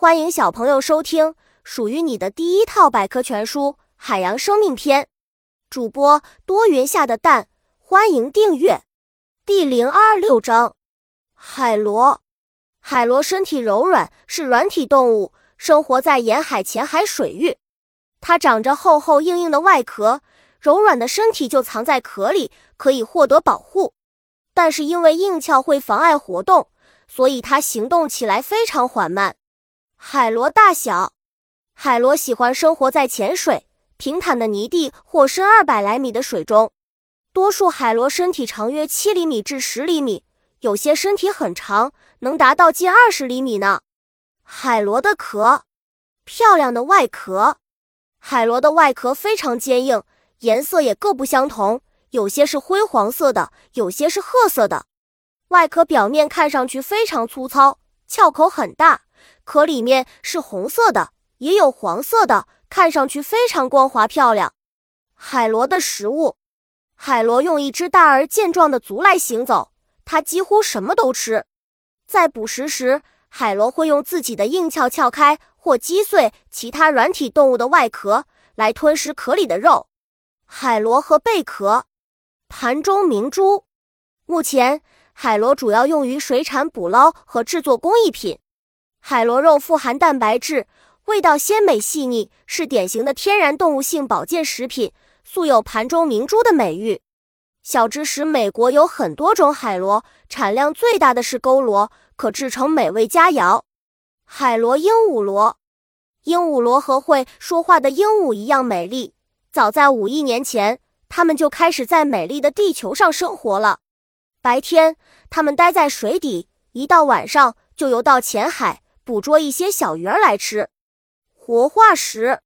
欢迎小朋友收听属于你的第一套百科全书《海洋生命篇》。主播多云下的蛋，欢迎订阅。第零二六章：海螺。海螺身体柔软，是软体动物，生活在沿海浅海水域。它长着厚厚硬硬的外壳，柔软的身体就藏在壳里，可以获得保护。但是因为硬壳会妨碍活动，所以它行动起来非常缓慢。海螺大小，海螺喜欢生活在浅水、平坦的泥地或深二百来米的水中。多数海螺身体长约七厘米至十厘米，有些身体很长，能达到近二十厘米呢。海螺的壳，漂亮的外壳。海螺的外壳非常坚硬，颜色也各不相同，有些是灰黄色的，有些是褐色的。外壳表面看上去非常粗糙，壳口很大。壳里面是红色的，也有黄色的，看上去非常光滑漂亮。海螺的食物，海螺用一只大而健壮的足来行走，它几乎什么都吃。在捕食时，海螺会用自己的硬壳撬开或击碎其他软体动物的外壳，来吞食壳里的肉。海螺和贝壳，盘中明珠。目前，海螺主要用于水产捕捞和制作工艺品。海螺肉富含蛋白质，味道鲜美细腻，是典型的天然动物性保健食品，素有“盘中明珠”的美誉。小知识：美国有很多种海螺，产量最大的是钩螺，可制成美味佳肴。海螺鹦鹉螺，鹦鹉螺和会说话的鹦鹉一样美丽。早在五亿年前，它们就开始在美丽的地球上生活了。白天，它们待在水底；一到晚上，就游到浅海。捕捉一些小鱼儿来吃。活化石，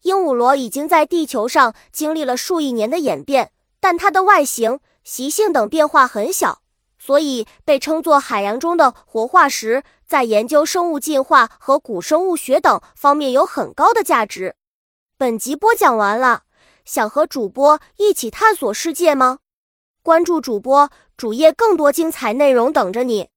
鹦鹉螺已经在地球上经历了数亿年的演变，但它的外形、习性等变化很小，所以被称作海洋中的活化石，在研究生物进化和古生物学等方面有很高的价值。本集播讲完了，想和主播一起探索世界吗？关注主播主页，更多精彩内容等着你。